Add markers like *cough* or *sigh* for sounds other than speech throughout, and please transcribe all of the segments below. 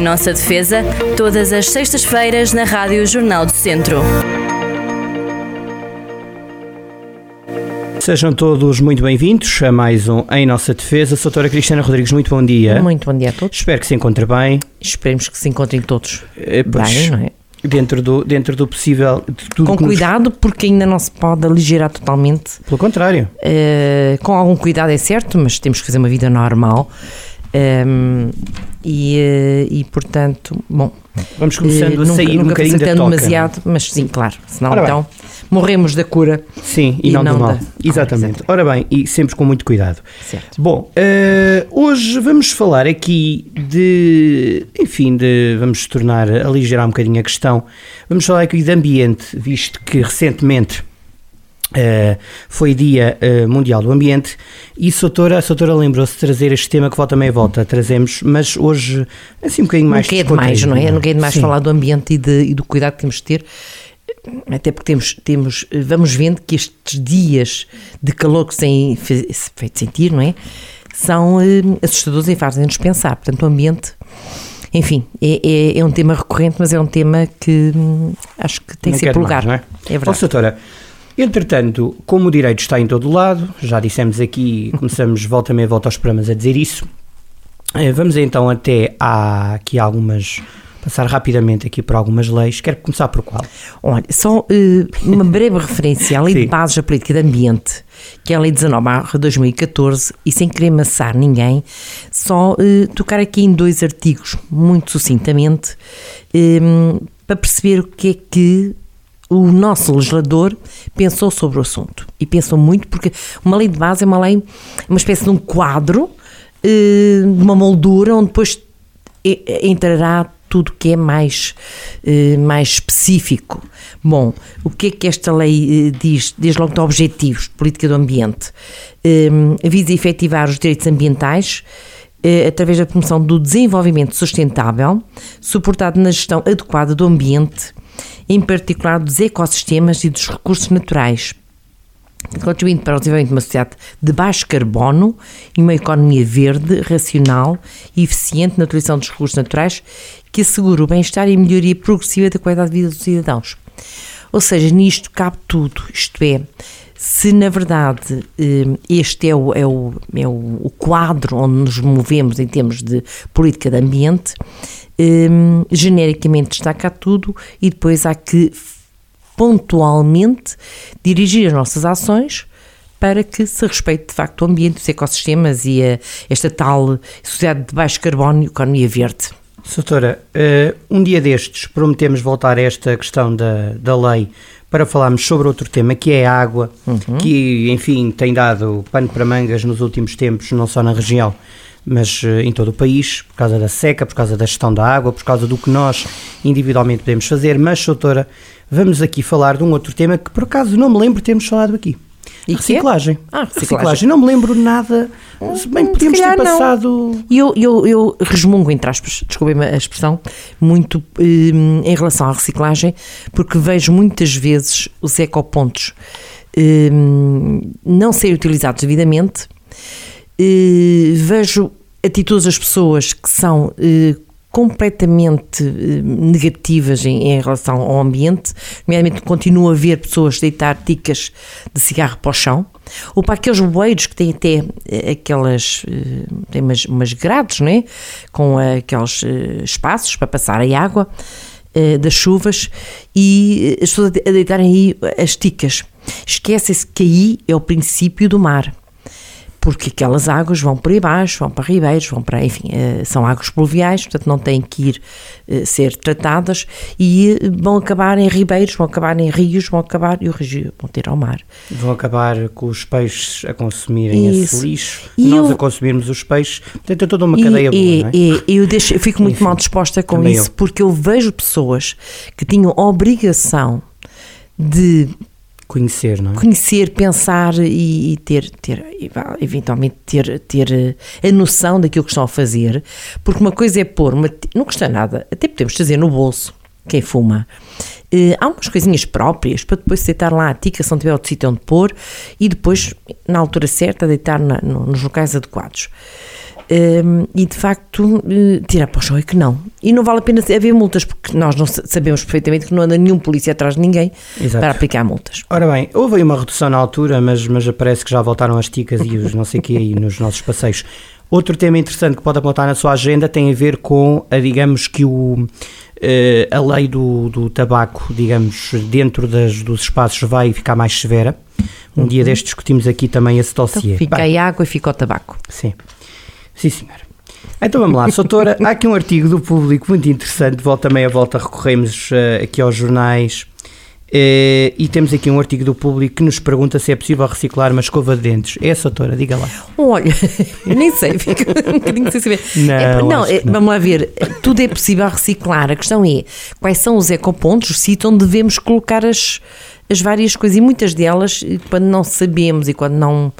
Em nossa defesa, todas as sextas-feiras na Rádio Jornal do Centro. Sejam todos muito bem-vindos a mais um Em Nossa Defesa. Doutora Cristina Rodrigues, muito bom dia. Muito bom dia a todos. Espero que se encontre bem. Esperemos que se encontrem todos Eh, pois, bem, não é? Dentro do, dentro do possível. de tudo Com que nos- cuidado, porque ainda não se pode aligerar totalmente. Pelo contrário. Eh, com algum cuidado é certo, mas temos que fazer uma vida normal. Ehm, e, eh, e, portanto, bom, Vamos começando eh, a nunca, sair um nunca bocadinho da toca. demasiado, mas sim, claro, senão Ora bem. então morremos da cura. Sim, e, E não, não do mal. da- Exatamente. Ah, exatamente. Ora bem, e sempre com muito cuidado. Certo. Bom, eh, hoje vamos falar aqui de, enfim, de, vamos tornar, aligerar um bocadinho a questão, vamos falar aqui de ambiente, visto que recentemente eh, foi Dia eh, Mundial do Ambiente e Soutora, a Soutora lembrou-se de trazer este tema que volta meia volta, trazemos, mas hoje assim um bocadinho mais Nunca é demais, não é? Nunca é demais Sim. falar do ambiente e, de- e do cuidado que temos de ter. Até porque temos, temos, eh, vamos vendo que estes dias de calor que se têm feito sentir, não é? São eh, assustadores e fazem-nos pensar. Portanto, o ambiente, enfim, é, é, é um tema recorrente, mas é um tema que hum, acho que tem Não que ser demais, lugar. não É Ó, verdade. Soutora, entretanto, como o direito está em todo o lado, já dissemos aqui, *laughs* começamos volta meia volta aos programas a dizer isso, eh, vamos então até a, aqui algumas, passar rapidamente aqui por algumas leis, quero começar por qual? Olha, só eh, uma breve *laughs* referência à Lei Sim. de Bases da Política de Ambiente, que é a Lei 19 2014, e sem querer amassar ninguém, só eh, tocar aqui em dois artigos, muito sucintamente, eh, para perceber o que é que o nosso legislador pensou sobre o assunto. E pensou muito, porque uma lei de base é uma lei, uma espécie de um quadro, eh, de uma moldura, onde depois entrará tudo que é mais, eh, mais específico. Bom, o que é que esta lei eh, diz? Desde logo de objetivos política do ambiente. Visa efetivar os direitos ambientais através da promoção do desenvolvimento sustentável, suportado na gestão adequada do ambiente, em particular dos ecossistemas e dos recursos naturais, contribuindo para o desenvolvimento de uma sociedade de baixo carbono e uma economia verde, racional e eficiente na utilização dos recursos naturais que assegura o bem-estar e a melhoria progressiva da qualidade de vida dos cidadãos. Ou seja, nisto cabe tudo, isto é, se na verdade eh, este é o, é o, é o quadro onde nos movemos em termos de política de ambiente, eh, genericamente destaca tudo e depois há que pontualmente dirigir as nossas ações para que se respeite de facto o ambiente, os ecossistemas e a, esta tal sociedade de baixo carbono e economia verde. Soutora, eh, um dia destes prometemos voltar a esta questão da, da lei para falarmos sobre outro tema que é a água, que enfim tem dado pano para mangas nos últimos tempos, não só na região, mas eh, em todo o país, por causa da seca, por causa da gestão da água, por causa do que nós individualmente podemos fazer. Mas, Soutora, vamos aqui falar de um outro tema que por acaso não me lembro de termos falado aqui. E que é? reciclagem. Ah, reciclagem. Não me lembro nada. Se bem Hum, podíamos ter passado. E eu, eu, eu resmungo, entre aspas, desculpem-me a expressão, muito hum, em relação à reciclagem, porque vejo muitas vezes os ecopontos hum, não serem utilizados devidamente, Eh, vejo atitudes das pessoas que são eh, completamente eh, negativas em, em relação ao ambiente, nomeadamente continuo a ver pessoas deitar ticas de cigarro para o chão, ou para aqueles bueiros que têm até eh, aquelas, têm umas, umas grades, não é? Com aqueles espaços para passar a água das chuvas e as pessoas a de- a deitarem aí as ticas. Esquecem-se que aí é o princípio do mar porque aquelas águas vão por aí baixo, vão para ribeiros, vão para, enfim, eh, são águas pluviais, portanto não têm que ir eh, ser tratadas e eh, vão acabar em ribeiros, vão acabar em rios, vão acabar e o rio vão ter ao mar. Vão acabar com os peixes a consumirem Isso. esse lixo, E nós eu- a consumirmos os peixes. Portanto, é toda uma E- cadeia boa, e, é? e- eu, deixo- eu fico muito Enfim, mal disposta com isso, eu. porque eu vejo pessoas que tinham obrigação de Conhecer, não é? conhecer, pensar e, e ter, ter, eventualmente ter, ter eh, a noção daquilo que estão a fazer, porque uma coisa é pôr, uma, não custa nada, até podemos fazer no bolso, quem fuma. Eh, há umas coisinhas próprias para depois deitar lá a tica se não tiver outro sítio onde pôr e depois, na altura certa, deitar na- no- nos locais adequados. Um, e de facto, uh, tirar para o chão é que não. E não vale a pena haver multas, porque nós não sabemos perfeitamente que não anda nenhum polícia atrás de ninguém Exato. para aplicar multas. Ora bem, houve aí uma redução na altura, mas, mas parece que já voltaram as ticas e os não sei o que aí nos nossos passeios. Outro tema interessante que pode apontar na sua agenda tem a ver com, a, digamos que o, eh, a lei do, do tabaco, digamos, dentro das, dos espaços vai ficar mais severa. Um dia destes discutimos aqui também esse dossiê. Então, fica Bem, a água e fica o tabaco. Sim, sim senhora. Então vamos lá, doutora, há aqui um artigo do público muito interessante, volta meia volta recorremos eh, aqui aos jornais eh, e temos aqui um artigo do público que nos pergunta se é possível reciclar uma escova de dentes. É essa, doutora, diga lá. Olha, *laughs* nem sei, fico um bocadinho sem saber. Não, É, não, é, não. vamos lá ver, tudo é possível reciclar. A questão é quais são os ecopontos, o sítio onde devemos colocar as, as várias coisas. E muitas delas, quando não sabemos e quando não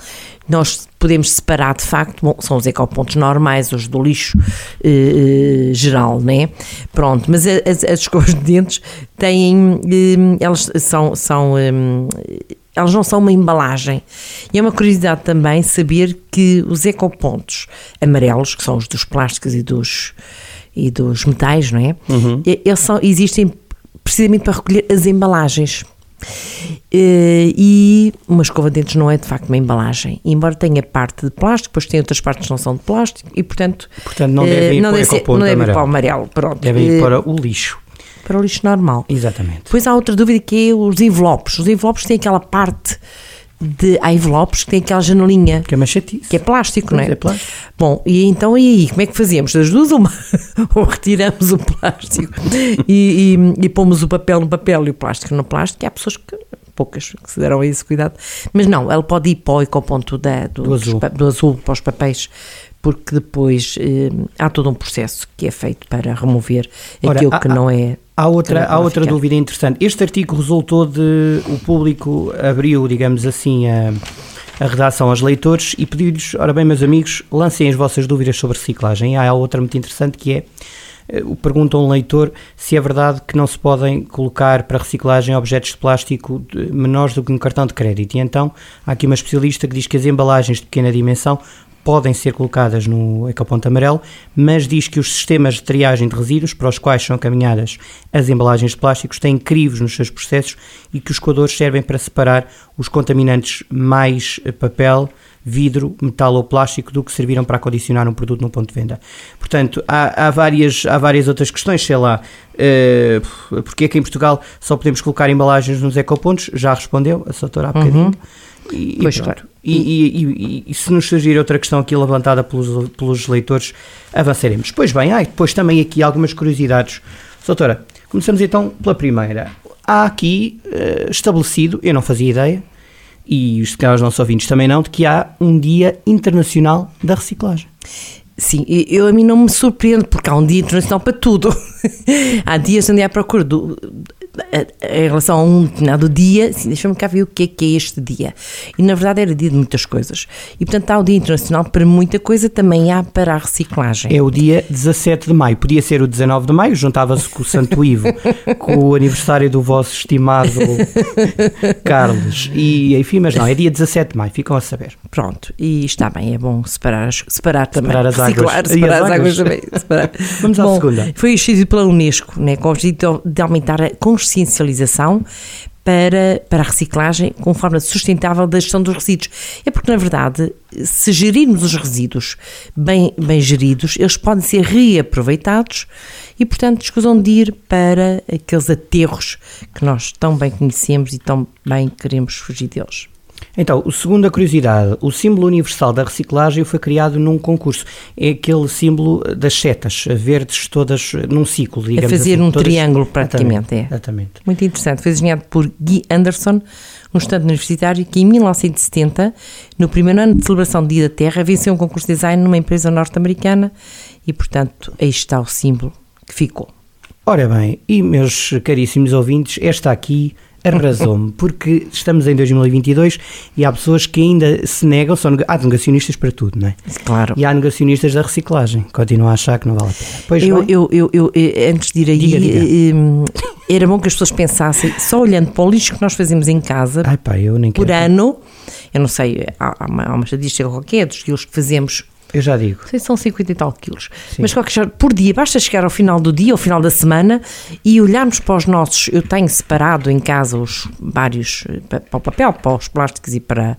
nós podemos separar de facto, bom, são os ecopontos normais, os do lixo eh, eh, geral, né? Pronto, mas as, as *laughs* escovas de dentes têm, eh, elas são, são eh, elas não são uma embalagem. E é uma curiosidade também saber que os ecopontos amarelos, que são os dos plásticos e dos, e dos metais, não é? E- Eles são, existem precisamente para recolher as embalagens. Eh, E uma escova de dentes não é de facto uma embalagem, embora tenha parte de plástico, depois tem outras partes que não são de plástico e portanto, Portanto, não eh, deve ir não para o deve, ser- não deve ir amarelo. para o amarelo. Pronto. Deve ir Eh, para o lixo. para o lixo normal. Exatamente. Depois há outra dúvida que é os envelopes. Os envelopes têm aquela parte de. Há envelopes que têm aquela janelinha Que é uma chatice. que é plástico, Pois não é? é plástico. Bom, e então e aí? Como é que fazemos? Das duas, uma? *laughs* Ou retiramos o plástico e, e, e pomos o papel no papel e o plástico no plástico? E há pessoas que. Poucas que se deram a esse cuidado. Mas não, ela pode ir para o ecoponto da, do, Do azul. dos do azul para os papéis, porque depois eh, há todo um processo que é feito para remover Ora, aquilo há- que não é. Há outra, há outra dúvida interessante. Este artigo resultou de. O público abriu, digamos assim, a, a redação aos leitores e pediu-lhes: ora bem, meus amigos, lancem as vossas dúvidas sobre reciclagem. E há outra muito interessante que é. eh, Pergunta a um leitor se é verdade que não se podem colocar para reciclagem objetos de plástico menores do que um cartão de crédito. E então há aqui uma especialista que diz que as embalagens de pequena dimensão podem ser colocadas no ecoponto amarelo, mas diz que os sistemas de triagem de resíduos para os quais são caminhadas as embalagens de plásticos têm crivos nos seus processos e que os coadores servem para separar os contaminantes mais eh, papel, vidro, metal ou plástico do que serviram para acondicionar um produto no ponto de venda. Portanto, há, há várias, há várias outras questões, sei lá, eh, porque é que em Portugal só podemos colocar embalagens nos ecopontos? Já respondeu a doutora há bocadinho. E, Pois, e claro. E, e- se nos surgir outra questão aqui levantada pelos, pelos leitores, avançaremos. Pois bem, há depois também aqui algumas curiosidades. Doutora, começamos então pela primeira. Há aqui eh, estabelecido, eu não fazia ideia, e os caros nossos ouvintes também não, de que há um Dia Internacional da Reciclagem. Sim, eu a mim não me surpreendo, porque há um dia internacional para tudo. *laughs* há dias onde há procura do, em relação a um determinado dia, assim, deixa-me cá ver o que é que é este dia. E na verdade era dia de muitas coisas. E portanto há o Dia Internacional para muita coisa, também há para a reciclagem. É o dia 17 de maio. Podia ser o 19 de maio, juntava-se com o Santo Ivo, *laughs* com o aniversário do vosso estimado *laughs* Carlos. E enfim, mas não, é dia 17 de maio, ficam a saber. Pronto, e está bem, é bom separar, as- separar também. Separar as reciclar, águas. Separar as as águas águas. também. separar. *laughs* Vamos à Bom, segunda. Foi instituído pela Unesco, né, com o objetivo de aumentar a consciencialização para, para a reciclagem com forma sustentável da gestão dos resíduos. É porque, na verdade, se gerirmos os resíduos bem, bem geridos, eles podem ser reaproveitados e, portanto, escusam de ir para aqueles aterros que nós tão bem conhecemos e tão bem queremos fugir deles. Então, segunda curiosidade, o símbolo universal da reciclagem foi criado num concurso. É aquele símbolo das setas, verdes todas num ciclo, digamos fazer assim, um todas- triângulo praticamente, é. Exatamente. Muito interessante. Foi desenhado por Guy Anderson, um estudante universitário que em 1970, no primeiro ano de celebração do Dia da Terra, venceu um concurso de design numa empresa norte-americana e, portanto, aí está o símbolo que ficou. Ora bem, e meus caríssimos ouvintes, esta aqui arrasou-me, porque estamos em 2022 e há pessoas que ainda se negam, são, há negacionistas para tudo, não é? Claro. E há negacionistas da reciclagem, continuam a achar que não vale a pena. Pois Eu, eu, eu, eu, eh, antes de ir aí, Diga, diga. eh, hum, era bom que as pessoas pensassem, só olhando para o lixo que nós fazemos em casa, Ai pá, por ano, eu não sei, há, há uma, há uma estatística qualquer dos quilos que fazemos Eu já digo. Sei, são 50 e tal quilos. Sim. Mas qualquer por dia, basta chegar ao final do dia, ao final da semana e olharmos para os nossos. Eu tenho separado em casa os vários para o papel, para os plásticos e para,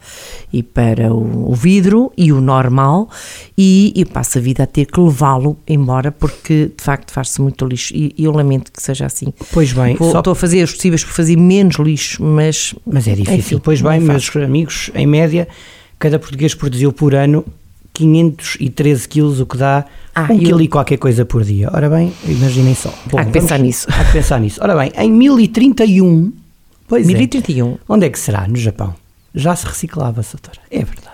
e para o, o vidro e o normal. E eu passo a vida a ter que levá-lo embora porque de facto faz-se muito lixo. E, e, eu lamento que seja assim. Pois bem, Vou, só... estou a fazer os possíveis por fazer menos lixo, mas. Mas é difícil. Enfim, pois bem, é meus amigos, em média, cada português produziu por ano 513 quilos, o que dá ah, um quilo e qualquer coisa por dia. Ora bem, imaginem só. Bom, há que pensar nisso. Há que pensar nisso. Ora bem, em 1031, pois 1031. É, onde é que será? No Japão. Já se reciclava, doutora. É verdade.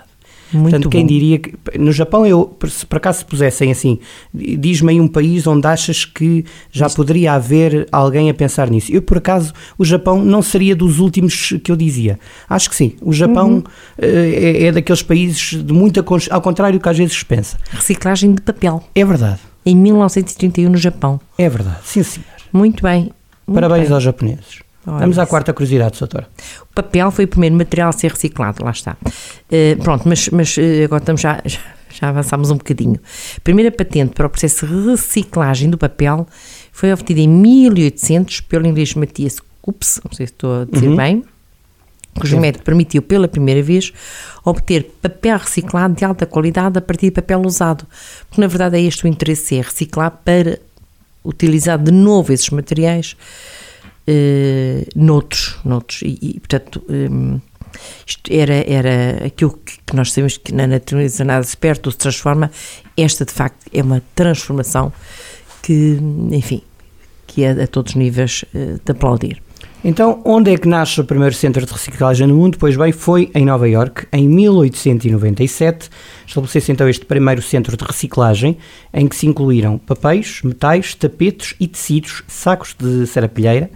Muito Portanto, quem bom. diria que no Japão, eu, se por acaso se pusessem assim, diz-me aí um país onde achas que já Isto. poderia haver alguém a pensar nisso. Eu, por acaso, o Japão não seria dos últimos que eu dizia. Acho que sim. O Japão uhum. é, é, daqueles países de muita. Ao contrário do que às vezes se pensa. Reciclagem de papel. É verdade. Em 1931, no Japão. É verdade, sim, senhor. Muito bem. Muito Parabéns bem. aos japoneses. Olha Vamos à quarta curiosidade, doutora. O papel foi o primeiro material a ser reciclado, lá está. Uh, pronto, mas, mas uh, agora estamos já, já, já avançámos um bocadinho. A primeira patente para o processo de reciclagem do papel foi obtida em 1800 pelo inglês Matias Cups, não sei se estou a dizer uhum. bem, cujo método permitiu pela primeira vez obter papel reciclado de alta qualidade a partir de papel usado. Porque na verdade é este o interesse, é reciclar para utilizar de novo esses materiais uh, noutros, noutros e, e portanto um, isto era, era aquilo que nós sabemos que na natureza nada se perde ou se transforma, esta de facto é uma transformação que, enfim, que é a todos os níveis uh, de aplaudir. Então, onde é que nasce o primeiro centro de reciclagem no mundo? Pois bem, foi em Nova York, em 1897. Estabeleceu-se então este primeiro centro de reciclagem, em que se incluíram papéis, metais, tapetes e tecidos, sacos de serapilheira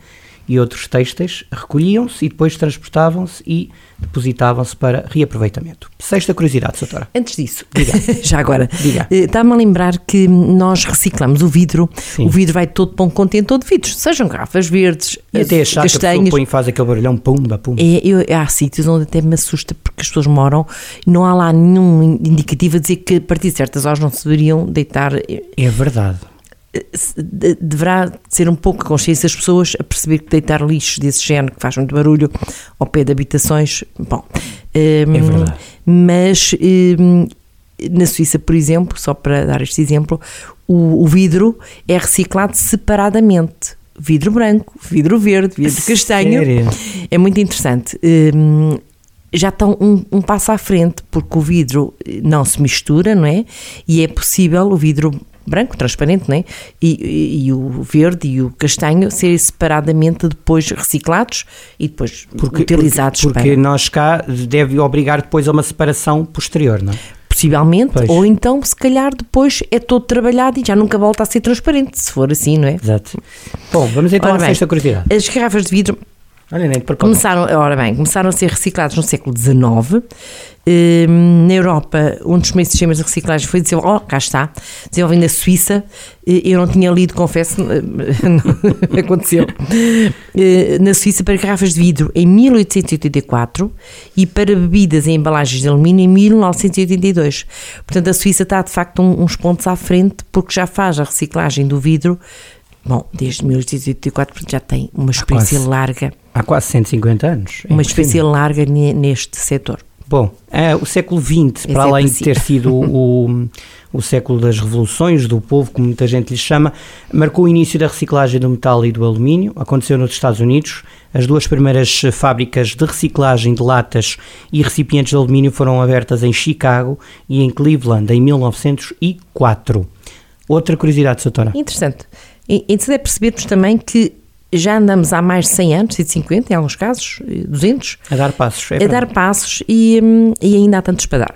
e outros têxteis recolhiam-se e depois transportavam-se e depositavam-se para reaproveitamento. Sexta curiosidade, doutora. Antes disso, Diga. *laughs* já agora, Diga. Eh, está-me a lembrar que nós reciclamos o vidro, Sim. o vidro vai todo para um contentor de vidros, sejam garrafas verdes, e até achar castanhas. que põe, faz aquele barulhão, pumba, pumba. É, eu, há sítios onde até me assusta porque as pessoas moram e não há lá nenhum indicativo a dizer que a partir de certas horas não se deveriam deitar. É verdade deverá ser um pouco a consciência das pessoas a perceber que deitar lixo desse género que faz muito barulho ao pé de habitações, bom, um, é verdade. mas um, na Suíça, por exemplo, só para dar este exemplo, o, o vidro é reciclado separadamente vidro branco, vidro verde, vidro castanho. Sério? É muito interessante. Um, já estão um, um, passo à frente, porque o vidro não se mistura, não é? E é possível o vidro branco, transparente, né? E, e, e, o verde e o castanho serem separadamente depois reciclados e depois porque, utilizados. Porque, porque para... nós cá deve obrigar depois a uma separação posterior, não é? Possivelmente, pois. ou então se calhar depois é todo trabalhado e já nunca volta a ser transparente, se for assim, não é? Exato. Bom, vamos então Ora à sexta curiosidade. As garrafas de vidro Olha, nem começaram, ora bem, começaram a ser reciclados no século XIX Ehm, na Europa, um dos primeiros sistemas de reciclagem foi desenvolvido, oh, cá está, desenvolvido na Suíça. Eu não tinha lido, confesso, *laughs* não aconteceu. Eh, na Suíça, para garrafas de vidro em 1884 e para bebidas em embalagens de alumínio em 1982. Portanto, a Suíça está de facto uns pontos à frente porque já faz a reciclagem do vidro. Bom, desde 1884 já tem uma experiência quase, larga. Há quase 150 anos. É uma experiência larga neste setor. Bom, é, o século XX, para além de ter sido *laughs* o, o século das revoluções do povo, como muita gente lhe chama, marcou o início da reciclagem do metal e do alumínio. Aconteceu nos Estados Unidos. As duas primeiras fábricas de reciclagem de latas e recipientes de alumínio foram abertas em Chicago e em Cleveland em 1904. Outra curiosidade, Doutora. Interessante. Interessante é percebermos também que já andamos há mais de 100 anos, 150 em alguns casos, 200. A dar passos. É a dar passos e, hum, e ainda há tantos para dar.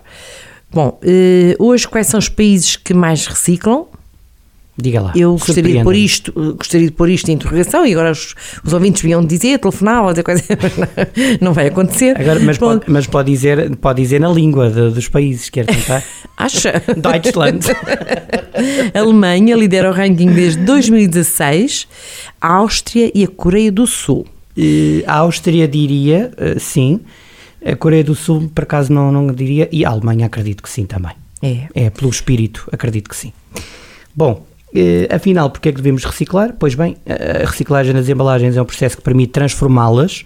Bom, eh, hoje quais são os países que mais reciclam? Diga lá. Eu gostaria de pôr isto, gostaria de pôr isto em interrogação e agora os, os ouvintes vinham dizer, telefonar, dizer coisa, *laughs* não vai acontecer. Agora, mas, pode, mas pode, dizer, pode dizer na língua de, dos países, quer tentar? *laughs* Acha? Deutschland. a *laughs* Alemanha lidera o ranking desde 2016, a Áustria e a Coreia do Sul. A Áustria diria, eh, sim. A Coreia do Sul, por acaso, não, não diria. E a Alemanha, acredito que sim também. É. É, pelo espírito, acredito que sim. Bom, eh, afinal, porque é que devemos reciclar? Pois bem, a reciclagem das embalagens é um processo que permite transformá-las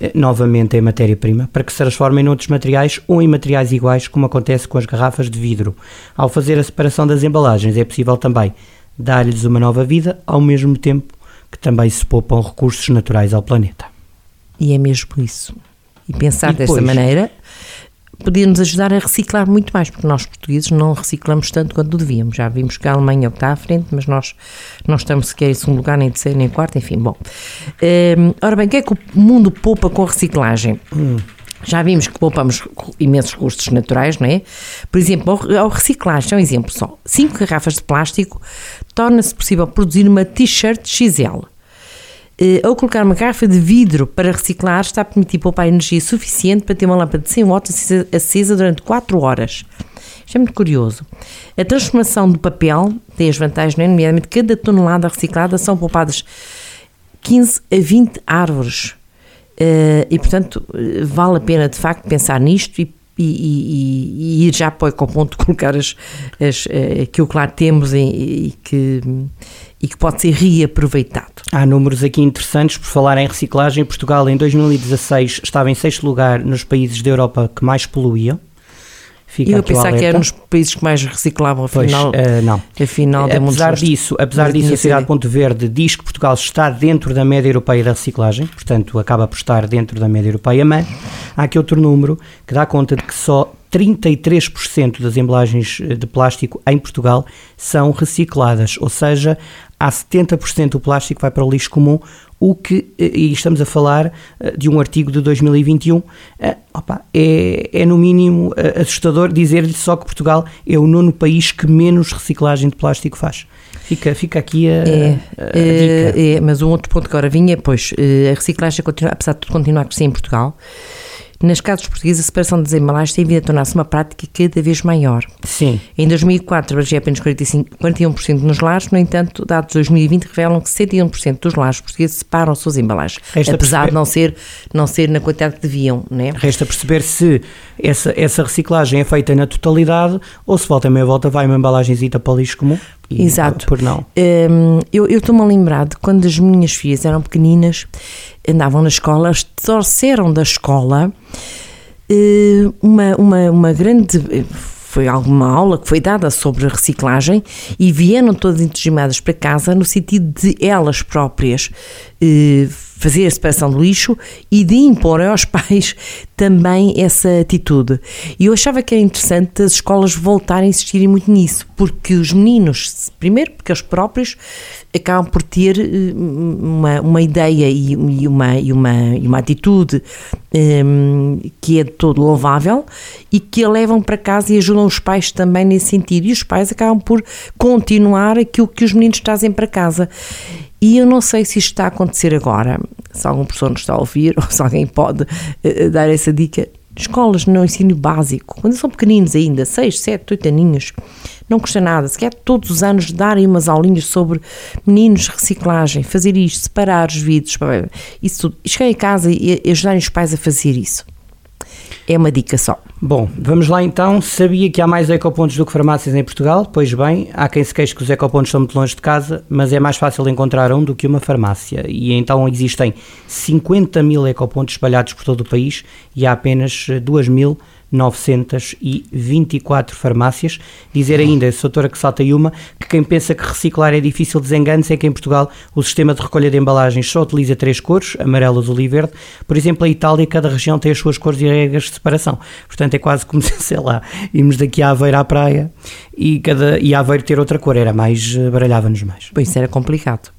eh, novamente em matéria-prima para que se transformem noutros materiais ou em materiais iguais, como acontece com as garrafas de vidro. Ao fazer a separação das embalagens, é possível também dar-lhes uma nova vida, ao mesmo tempo que também se poupam recursos naturais ao planeta. E é mesmo isso. E pensar E depois? maneira podia nos ajudar a reciclar muito mais, porque nós portugueses não reciclamos tanto quanto devíamos. Já vimos que a Alemanha é está à frente, mas nós não estamos sequer em segundo lugar, nem terceiro, nem quarto, enfim, bom. Hum, ora bem, o que é que o mundo poupa com reciclagem? Já vimos que poupamos imensos custos naturais, não é? Por exemplo, ao- reciclar, é um exemplo só. Cinco garrafas de plástico torna-se possível produzir uma t-shirt XL. Eh, ao colocar uma garrafa de vidro para reciclar, está a permitir poupar energia suficiente para ter uma lâmpada de 100 watts acesa- durante 4 horas. Isto é muito curioso. A transformação do papel tem as vantagens, não é? nomeadamente cada tonelada reciclada são poupadas 15 a 20 árvores. Eh, e, portanto, eh, vale a pena, de facto, pensar nisto e, e- e- e ir já para o ecoponto, colocar as, as, aquilo que lá temos e, e que, e que pode ser reaproveitado. Há números aqui interessantes por falar em reciclagem. Portugal, em 2016, estava em sexto lugar nos países da Europa que mais poluíam. Fica E eu pensar que alerta. era nos países que mais reciclavam, Pois, afinal, eh, não. afinal apesar disso, apesar disso, a cidade de Ponto Verde diz que Portugal está dentro da média europeia da reciclagem, portanto acaba por estar dentro da média europeia, mas há aqui outro número que dá conta de que só 33% das embalagens eh, de plástico em Portugal são recicladas, ou seja, há 70% do plástico que vai para o lixo comum, o que, eh, e estamos a falar eh, de um artigo de 2021, eh, opa, é, é no mínimo assustador dizer-lhe só que Portugal é o nono país que menos reciclagem de plástico faz. Fica, fica aqui a, É, a- a é, dica. é, mas um outro ponto que agora vinha, pois, a reciclagem, continua, apesar de tudo continuar a crescer em Portugal, nas casas portuguesas a separação das embalagens tem vindo a tornar-se uma prática cada vez maior. Sim, Em 2004 abrangia apenas 45, 41% nos lares, no entanto, dados de 2020 revelam que 61% dos lares portugueses separam suas embalagens, Resta apesar perceber- de não ser, não ser na quantidade que deviam, né? resta perceber se essa, essa reciclagem é feita na totalidade ou se volta a meia volta vai uma embalagenzita para o lixo comum. Exato. Por não. Hum, eu estou-me a lembrar de quando as minhas filhas eram pequeninas, andavam na escola, elas trouxeram da escola eh, uma, uma, uma grande. Foi alguma aula que foi dada sobre reciclagem e vieram todas entusiasmadas para casa no sentido de elas próprias fazer a separação do lixo e de impor aos *laughs* pais também essa atitude. E eu achava que era interessante as escolas voltarem a insistirem muito nisso, porque os meninos, primeiro, porque eles próprios acabam por ter eh, uma, uma ideia e, e uma, e, uma, e uma atitude hum, que é de todo louvável e que a levam para casa e ajudam os pais também nesse sentido. E os pais acabam por continuar aquilo que os meninos trazem para casa. E eu não sei se isto está a acontecer agora, se algum professor nos está a ouvir *laughs* ou se alguém pode eh, dar essa dica. Escolas no ensino básico, quando são pequeninos ainda, 6, 7, 8 aninhos, não custa nada, se quer todos os anos darem umas aulinhas sobre meninos, reciclagem, fazer isto, separar os vidros, isso tudo. E chegar em casa e e ajudarem os pais a fazer isso. É uma dica só. Bom, vamos lá então. Sabia que há mais ecopontos do que farmácias em Portugal? Pois bem, há quem se queixe que os ecopontos estão muito longe de casa, mas é mais fácil encontrar um do que uma farmácia. E então existem 50 mil ecopontos espalhados por todo o país e há apenas eh, 2.924 farmácias. Dizer ainda, doutora que salta uma, que quem pensa que reciclar é difícil desengane-se é que em Portugal o sistema de recolha de embalagens só utiliza três cores, amarelo, azul e verde. Por exemplo, a Itália, cada região tem as suas cores e regras de separação. Portanto, é quase como se, *laughs* sei lá, irmos daqui a Aveiro à praia e, cada, e Aveiro ter outra cor. Era mais, eh, baralhava-nos mais. Pois isso era complicado.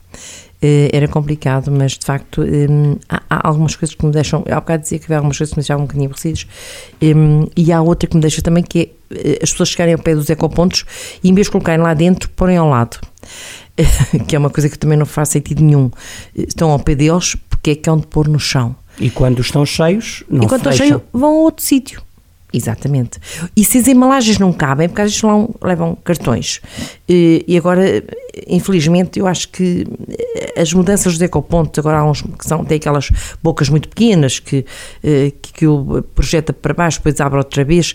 Eh, Era complicado, mas de facto hum, há, há algumas coisas que me deixam. Há bocado dizia que havia algumas coisas que me deixavam um bocadinho aborrecidas, hum, e há outra que me deixa também que é eh, as pessoas chegarem ao pé dos ecopontos e em vez de colocarem lá dentro, porem ao lado. *laughs* que é uma coisa que também não faz sentido nenhum. Estão ao pé deles porque é que hão de pôr no chão. E quando estão cheios, não e quando estão fecham. cheios, vão a outro sítio. Exatamente. E se as embalagens não cabem, porque às vezes levam cartões. E agora, infelizmente, eu acho que as mudanças dos ecopontos, agora há uns que são, têm aquelas bocas muito pequenas que, eh, que, que o projeta para baixo, depois abre outra vez.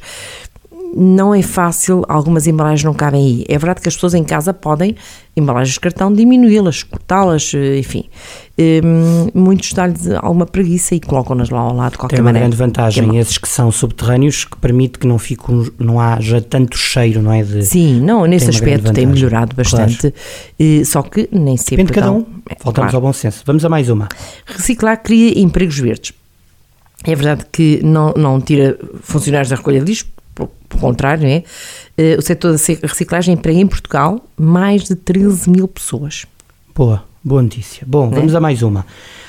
Não é fácil, algumas embalagens não cabem aí. É verdade que as pessoas em casa podem, embalagens de cartão, diminuí-las, cortá-las, eh, enfim. Um, muitos dão-lhes alguma preguiça e colocam-nas lá ao lado de qualquer Tem uma maneira. grande vantagem, esses que são subterrâneos, que permite que não, fique, não haja tanto cheiro, não é? De, Sim, não, nesse Tem aspecto tem melhorado bastante, eh, só que nem sempre Depende de cada um. É, Voltamos claro. ao bom senso. Vamos a mais uma. Reciclar cria empregos verdes. É verdade que não, não tira funcionários da recolha de lixo, pelo contrário, é? Eh, O setor da reciclagem emprega em Portugal mais de 13 mil pessoas. Boa, boa notícia. Bom, Né? vamos a mais uma.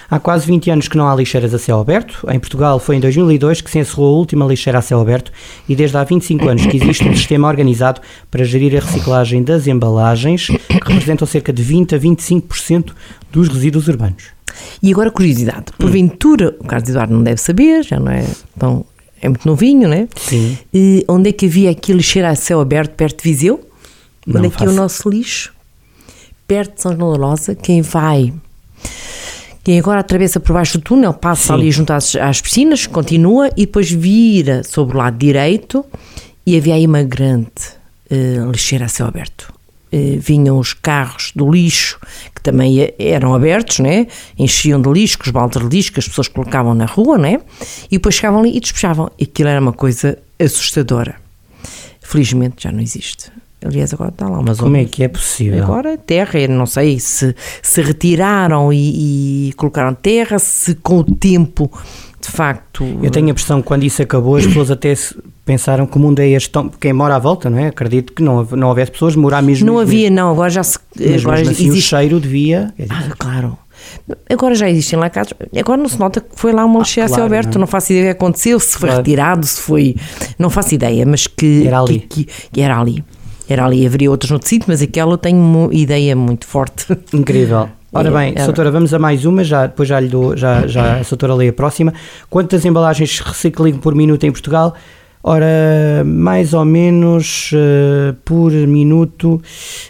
Há quase 20 anos que não há lixeiras a céu aberto. Em Portugal foi em 2002 que se encerrou a última lixeira a céu aberto e desde há 25 anos que existe um sistema organizado para gerir a reciclagem das embalagens, que representam cerca de 20 a 25% dos resíduos urbanos. E agora, curiosidade, porventura, o Carlos Eduardo não deve saber, já não é tão. É muito novinho, né? Sim. E onde é que havia aqui lixeira a céu aberto, perto de Viseu? Não onde é que é o nosso lixo? Perto de São João da Losa, quem vai. Quem agora atravessa por baixo do túnel, passa Sim. ali junto às, às piscinas, continua e depois vira sobre o lado direito e havia aí uma grande eh, lixeira a céu aberto. Eh, vinham os carros do lixo, que também e- eram abertos, né? enchiam de lixo, os baldes de lixo que as pessoas colocavam na rua, né? e depois chegavam ali e despejavam. Aquilo era uma coisa assustadora. Felizmente já não existe. Aliás, agora está lá uma zona. Como é que é possível? Agora terra, não sei se se retiraram e, e colocaram terra, se com o tempo, de facto. Eu tenho a impressão que quando isso acabou, as pessoas até se- pensaram que o mundo é este tão. Quem mora à volta, não é? Acredito que não, não houvesse pessoas, morar mesmo. Não havia, não, agora já se. Mas agora mesmo assim, o existe. cheiro devia. dizer, Ah, claro. Agora já existem lá casas. Agora não se nota que foi lá uma lixeira a Ah, claro, aberto. não Não, é? faço ideia o que aconteceu, se foi Claro. retirado, se foi. Não faço ideia, mas que. Era ali. Que, que- era ali. Era ali. Haveria outros no sítio, mas aquela eu tenho uma ideia muito forte. *laughs* Incrível. Ora É, bem, é. Soutora, vamos a mais uma, já, depois já lhe dou, já, já a Soutora lê a próxima. Quantas embalagens reciclam por minuto em Portugal? Ora, mais ou menos eh, por minuto,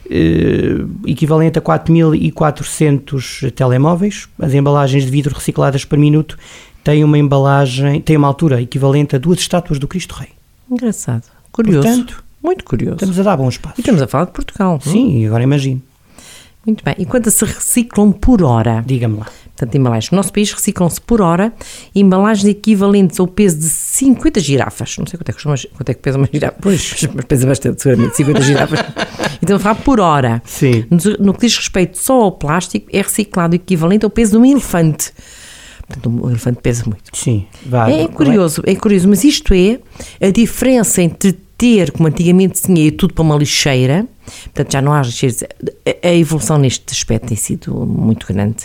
eh, equivalente a 4.400 telemóveis. As embalagens de vidro recicladas por minuto têm uma embalagem, têm uma altura equivalente a duas estátuas do Cristo Rei. Engraçado. Curioso. Portanto, muito curioso. estamos a dar bons passos. E estamos a falar de Portugal. não? Sim, agora imagino. Muito bem. E quantas se reciclam por hora? Diga-me lá. Portanto, embalagens. No nosso país reciclam-se por hora embalagens equivalentes ao peso de 50 girafas. Não sei quanto é que, costuma, quanto é que pesa uma girafa. Pois. *laughs* Mas pesa bastante, seguramente, 50 girafas. Então, falar por hora. Sim. No, que diz respeito só ao plástico, é reciclado equivalente ao peso de um elefante. Portanto, um elefante pesa muito. Sim, vai. É curioso, é curioso, mas isto é a diferença entre ter, como antigamente se tinha, tudo para uma lixeira, portanto já não há lixeiras, a, evolução neste aspecto tem sido muito grande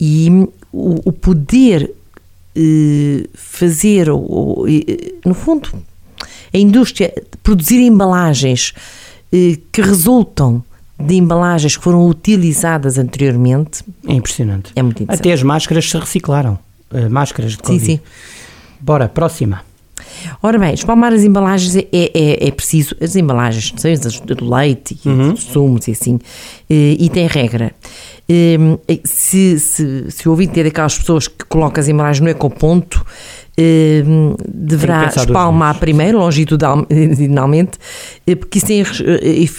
e o, o poder eh, fazer, o- o- eh, no fundo, a indústria produzir embalagens eh, que resultam de embalagens que foram utilizadas anteriormente É impressionante. é muito interessante. Até as máscaras se reciclaram. Máscaras de Sim, Covid. sim. Bora, próxima. Ora bem, espalmar as embalagens é, é, é preciso, as embalagens, não sei, as do leite e Uhum. sumos e assim, eh, e tem regra. Eh, Se, se, se o ouvinte é daquelas pessoas que coloca as embalagens no ecoponto, eh, deverá espalmar primeiro, *laughs* longitudinalmente, eh, porque isso tem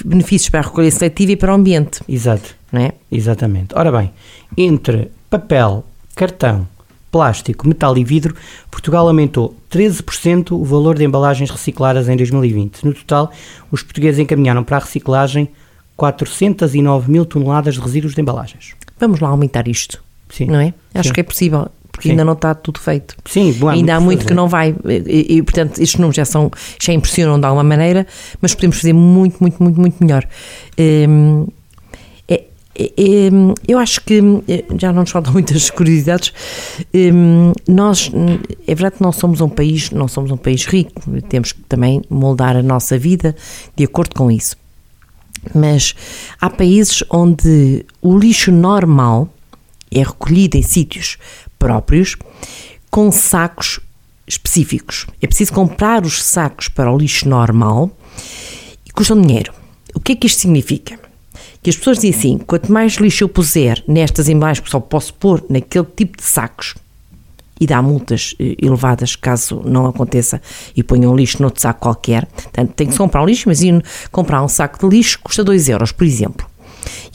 benefícios para a recolha seletiva e para o ambiente, Exato, não é? exatamente. Ora bem, entre papel, cartão, plástico, metal e vidro, Portugal aumentou 13% o valor de embalagens recicladas em 2020. No total, os portugueses encaminharam para a reciclagem 409 mil toneladas de resíduos de embalagens. Vamos lá aumentar isto, Sim. não é? Acho Sim. que é possível, porque Sim. ainda não está tudo feito. Sim, bom, ainda há muito que não vai e, e, portanto estes números já são já impressionam de alguma maneira mas podemos fazer muito muito muito muito melhor é, eu acho que eh, já não nos faltam muitas curiosidades Hum, nós hum, é verdade que não somos um país não somos um país rico temos que também moldar a nossa vida de acordo com isso mas há países onde o lixo normal é recolhido em sítios próprios com sacos específicos. É preciso comprar os sacos para o lixo normal e custam dinheiro. O que é que isto significa? Que as pessoas dizem assim: quanto mais lixo eu puser nestas embalagens, que só posso pôr naquele tipo de sacos, e dá multas eh, elevadas caso não aconteça e ponham lixo noutro saco qualquer. Portanto, tem que comprar um lixo, mas ir comprar um saco de lixo custa 2 euros, por exemplo.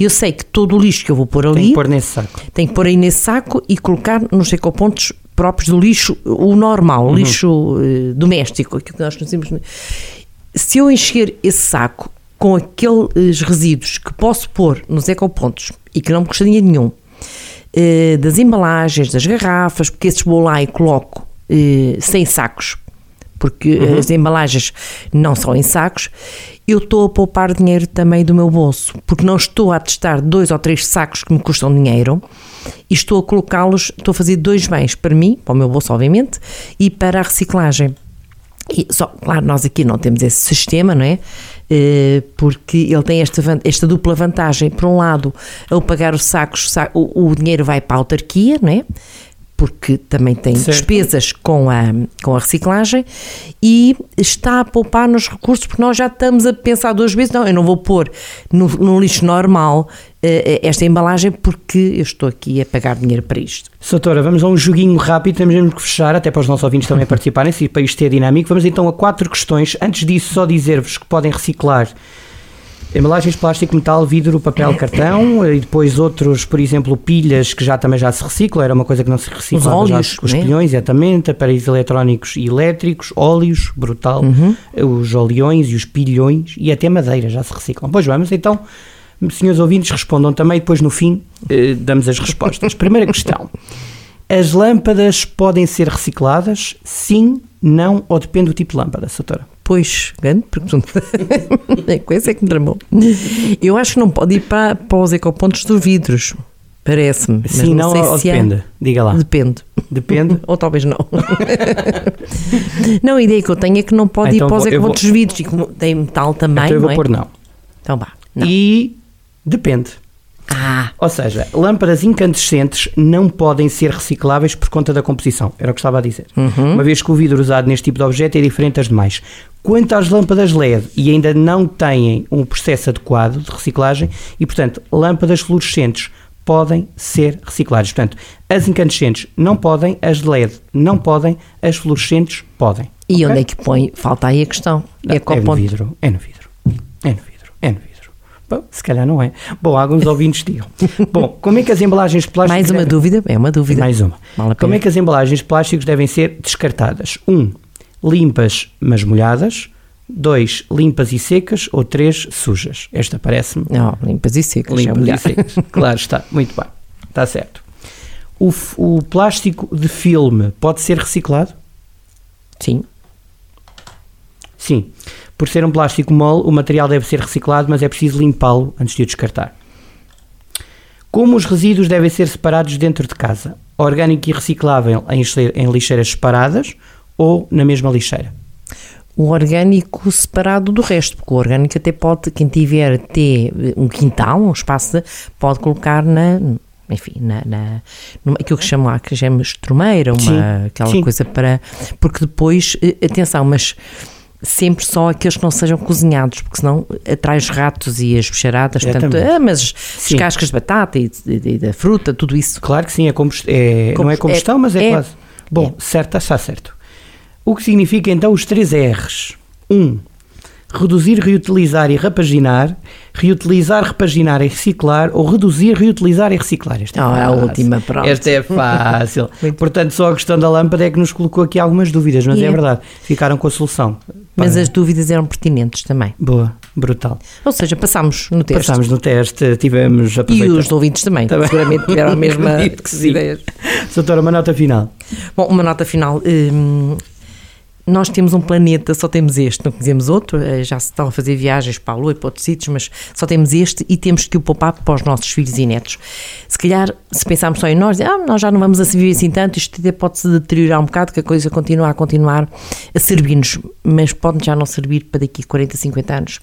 Eu sei que todo o lixo que eu vou pôr ali. Tem que pôr nesse saco. Tem que pôr aí nesse saco e colocar nos ecopontos próprios do lixo, o normal, o Uhum. lixo eh, doméstico, aquilo que nós conhecemos. Se eu encher esse saco com aqueles resíduos que posso pôr nos ecopontos e que não me custa dinheiro nenhum, eh, das embalagens, das garrafas, porque esses vou lá e coloco eh, sem sacos, porque as embalagens não são em sacos, eu estou a poupar dinheiro também do meu bolso, porque não estou a testar dois ou três sacos que me custam dinheiro e estou a colocá-los, estou a fazer dois bens para mim, para o meu bolso, obviamente, e para a reciclagem. E só, claro, nós aqui não temos esse sistema, não é? Eh, Porque ele tem esta, esta dupla vantagem. Por um lado, ao pagar os sacos, sa- o, o dinheiro vai para a autarquia, não é? Porque também tem Certo. despesas com a, com a reciclagem e está a poupar nos recursos, porque nós já estamos a pensar duas vezes: não, eu não vou pôr no, no lixo normal eh, esta embalagem porque eu estou aqui a pagar dinheiro para isto. Soutora, vamos a um joguinho rápido, temos mesmo que fechar, até para os nossos ouvintes também *laughs* participarem, se para isto ter dinâmico. Vamos então a quatro questões. Antes disso, só dizer-vos que podem reciclar embalagens de plástico, metal, vidro, papel, cartão e depois outros, por exemplo, pilhas que já também já se reciclam, era uma coisa que não se reciclava Os já, óleos, os né? pilhões, exatamente, aparelhos eletrónicos e elétricos, óleos, brutal, os oleões e os pilhões e até madeira já se reciclam. Pois vamos, então, senhores ouvintes, respondam também, depois no fim eh, damos as respostas. Primeira questão. As lâmpadas podem ser recicladas? Sim, não ou depende do tipo de lâmpada, Soutora? Pois, grande pergunta. *laughs* É coisa é que me tramou. Eu acho que não pode ir para, para os ecopontos dos vidros. Parece-me. mas Sim, não, sei ou se há. depende? Diga lá. Depende. Depende. *laughs* Ou talvez não. *laughs* não, a ideia que eu tenho é que não pode Então ir para os vou- ecopontos dos vidros. E como tem metal também, então eu não vou é? pôr não. Então vá. Não. E depende. Ah, Ou seja, lâmpadas incandescentes não podem ser recicláveis por conta da composição. Era o que estava a dizer. Uhum. Uma vez que o vidro usado neste tipo de objeto é diferente das demais. Quanto às lâmpadas LED e ainda não têm um processo adequado de reciclagem e, portanto, lâmpadas fluorescentes podem ser recicladas. Portanto, as incandescentes não podem, as de LED não podem, as fluorescentes podem. e Ok? onde é que põe? Falta aí a questão. Não, é no Ecoponto. vidro, é no vidro, é no vidro, é no vidro. Bom, se calhar não é. Bom, alguns *laughs* ouvintes digam. Bom, como é que as embalagens de plástico... Mais uma devem- dúvida? É uma dúvida. Mais uma. Como é que as embalagens de plásticos devem ser descartadas? Um, limpas mas molhadas. Dois, limpas e secas. Ou três, sujas. Esta parece-me Não, limpas e secas. é limpas melhor. e secas. *laughs* Claro está, muito bem. Está certo. O, o plástico de filme pode ser reciclado? Sim. Sim. Por ser um plástico mole, o material deve ser reciclado, mas é preciso limpá-lo antes de o descartar. Como os resíduos devem ser separados dentro de casa? Orgânico e reciclável em lixe- em lixeiras separadas ou na mesma lixeira? o orgânico separado do resto, porque o orgânico até pode, quem tiver até um quintal, um espaço, de- pode colocar na, enfim, na, na numa, aquilo que chama lá, que chama estrumeira, uma, Sim, aquela sim. coisa para, porque depois, eh, atenção, mas sempre só aqueles que não sejam cozinhados, porque senão atrai os ratos e as bicharadas, portanto, ah, mas Sim. as cascas de batata e, de- de- da fruta, tudo isso. Claro que sim, é combust- é- não é Combust- combustão, é- mas é, é. quase. Bom, certo, está certo. O que significa então os três R's? 1. Um, reduzir, reutilizar e repaginar. Reutilizar, repaginar e reciclar. Ou reduzir, reutilizar e reciclar. Esta é Ah, a fácil. última, pronto. Esta é fácil. *laughs* Portanto, só a questão da lâmpada é que nos colocou aqui algumas dúvidas, mas E é é. verdade. Ficaram com a solução. Mas as dúvidas eram pertinentes também. Boa, brutal. Ou seja, passámos no texto. Passámos no teste, tivemos E os ouvintes também, Também. seguramente tiveram a *laughs* mesma ideias. Doutora, uma nota final. Bom, uma nota final. hum, nós temos um planeta, só temos este, não conhecemos outro, eh, já se estão a fazer viagens para a Lua e para outros sítios, mas só temos este e temos que o poupar para os nossos filhos e netos. Se calhar, se pensarmos só em nós, ah, nós já não vamos assim viver assim tanto, isto até pode-se deteriorar um bocado, que a coisa continua a continuar a servir-nos, mas pode já não servir para daqui a 40, 50 anos.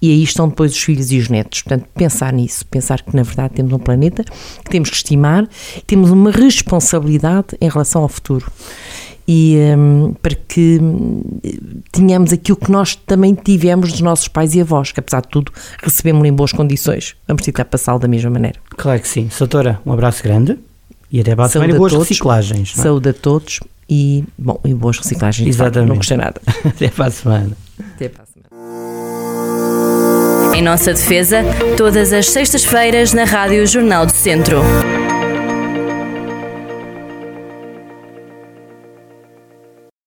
E aí estão depois os filhos e os netos. Portanto, pensar nisso, pensar que na verdade temos um planeta que temos que estimar, temos uma responsabilidade em relação ao futuro e hum, para que hum, tenhamos aquilo que nós também tivemos dos nossos pais e avós, que apesar de tudo recebemos em boas condições. Vamos tentar passá-lo da mesma maneira. Claro que sim. Doutora, um abraço grande. E até para a semana boas todos. reciclagens. é? Saúde a todos e, bom, e boas reciclagens. Exatamente. Não gostei nada. *laughs* Até para a semana. Até para a semana. Em nossa defesa, todas as sextas-feiras na Rádio Jornal do Centro.